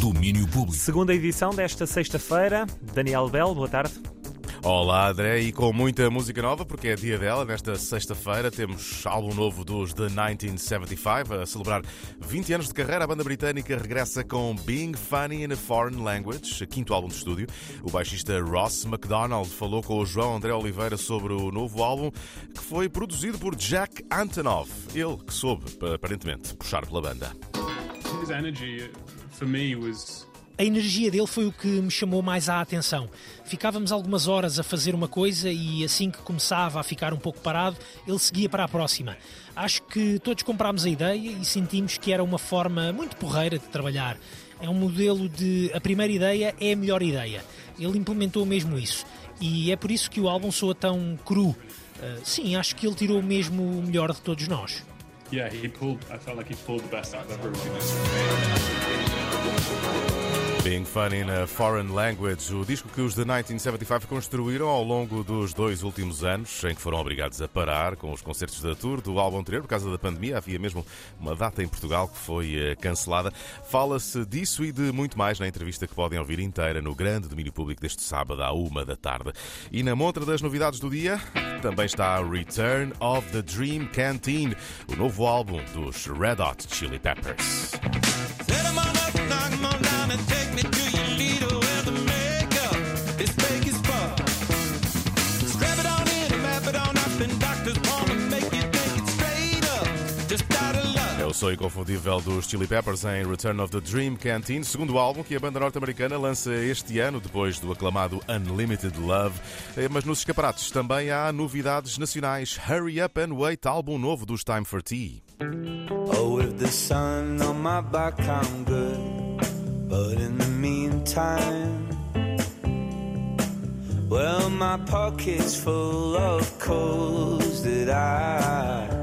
Domínio Público. Segunda edição desta sexta-feira. Daniel Bell, boa tarde. Olá, André, e com muita música nova, porque é dia dela. Nesta sexta-feira temos álbum novo dos The 1975. A celebrar 20 anos de carreira, a banda britânica regressa com Being Funny in a Foreign Language, quinto álbum de estúdio. O baixista Ross MacDonald falou com o João André Oliveira sobre o novo álbum, que foi produzido por Jack Antonoff. Ele que soube, aparentemente, puxar pela banda. His energy, a energia dele foi o que me chamou mais a atenção. Ficávamos algumas horas a fazer uma coisa e assim que começava a ficar um pouco parado, ele seguia para a próxima. Acho que todos comprámos a ideia e sentimos que era uma forma muito porreira de trabalhar. É um modelo de a primeira ideia é a melhor ideia. Ele implementou mesmo isso. E é por isso que o álbum soa tão cru. Uh, sim, acho que ele tirou mesmo o melhor de todos nós. Yeah, he pulled. I felt like he pulled the best out of everyone. Being Funny in a Foreign Language, o disco que os The 1975 construíram ao longo dos dois últimos anos, em que foram obrigados a parar com os concertos da tour do álbum anterior por causa da pandemia. Havia mesmo uma data em Portugal que foi eh, cancelada. Fala-se disso e de muito mais na entrevista que podem ouvir inteira no grande domínio público deste sábado à uma da tarde. E na montra das novidades do dia também está Return of the Dream Canteen, o novo álbum dos Red Hot Chili Peppers. É o som inconfundível dos Chili Peppers em Return of the Dream Canteen, segundo álbum que a banda norte-americana lança este ano, depois do aclamado Unlimited Love. Eh, mas nos escaparates também há novidades nacionais. Hurry Up and Wait, álbum novo dos Time for Tea. Oh, with the sun on my back, I'm good. But in the meantime, well, my pocket's full of coals that I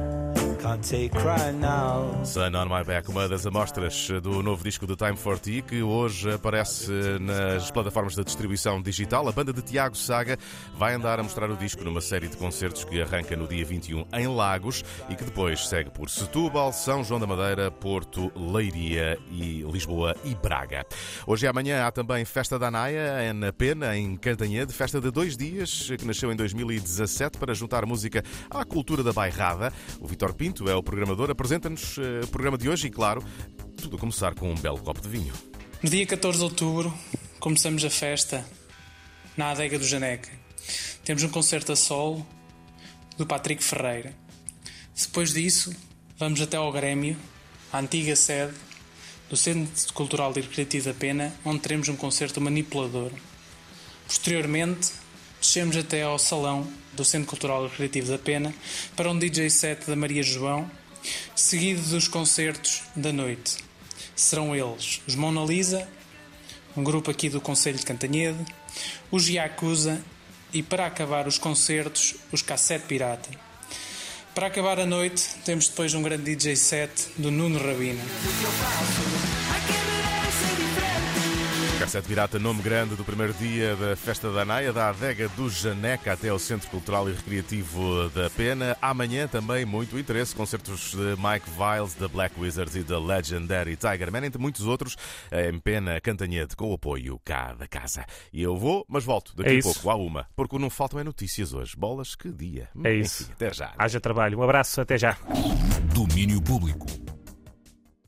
Sun on My Back, uma das amostras do novo disco do Time 40 que hoje aparece nas plataformas de distribuição digital. A banda de Tiago Saga vai andar a mostrar o disco numa série de concertos que arranca no dia 21 em Lagos e que depois segue por Setúbal, São João da Madeira, Porto, Leiria e Lisboa e Braga. Hoje e amanhã há também Festa da Anaia na Pena, em Cantanhede, festa de dois dias que nasceu em 2017 para juntar música à cultura da bairrada. O Vitor Pinto É o programador. Apresenta-nos uh, o programa de hoje e, claro, tudo a começar com um belo copo de vinho. No dia 14 de outubro, começamos a festa na adega do Janeca. Temos um concerto a solo do Patrick Ferreira. Depois disso, vamos até ao Grêmio, a antiga sede do Centro Cultural e Recreativo da Pena, onde teremos um concerto manipulador. Posteriormente, descemos até ao salão do Centro Cultural e Recreativo da Pena para um DJ set da Maria João, seguido dos concertos da noite. Serão eles os Mona Lisa, um grupo aqui do Conselho de Cantanhede, os Yakuza e para acabar os concertos, os Cassete Pirata. Para acabar a noite, temos depois um grande DJ set do Nuno Rabina. Cassete Pirata, nome grande do primeiro dia da Festa da Anaia, da adega do Janeca até ao Centro Cultural e Recreativo da Pena. Amanhã também muito interesse, concertos de Mike Viles, da Black Wizards e da Legendary Tiger Man, entre muitos outros, em Pena Cantanhede, com o apoio cá da casa. E eu vou, mas volto daqui é a pouco, à uma, porque não faltam é notícias hoje. Bolas, que dia. É isso. Enfim, até já. Haja trabalho. Um abraço, até já. Domínio Público.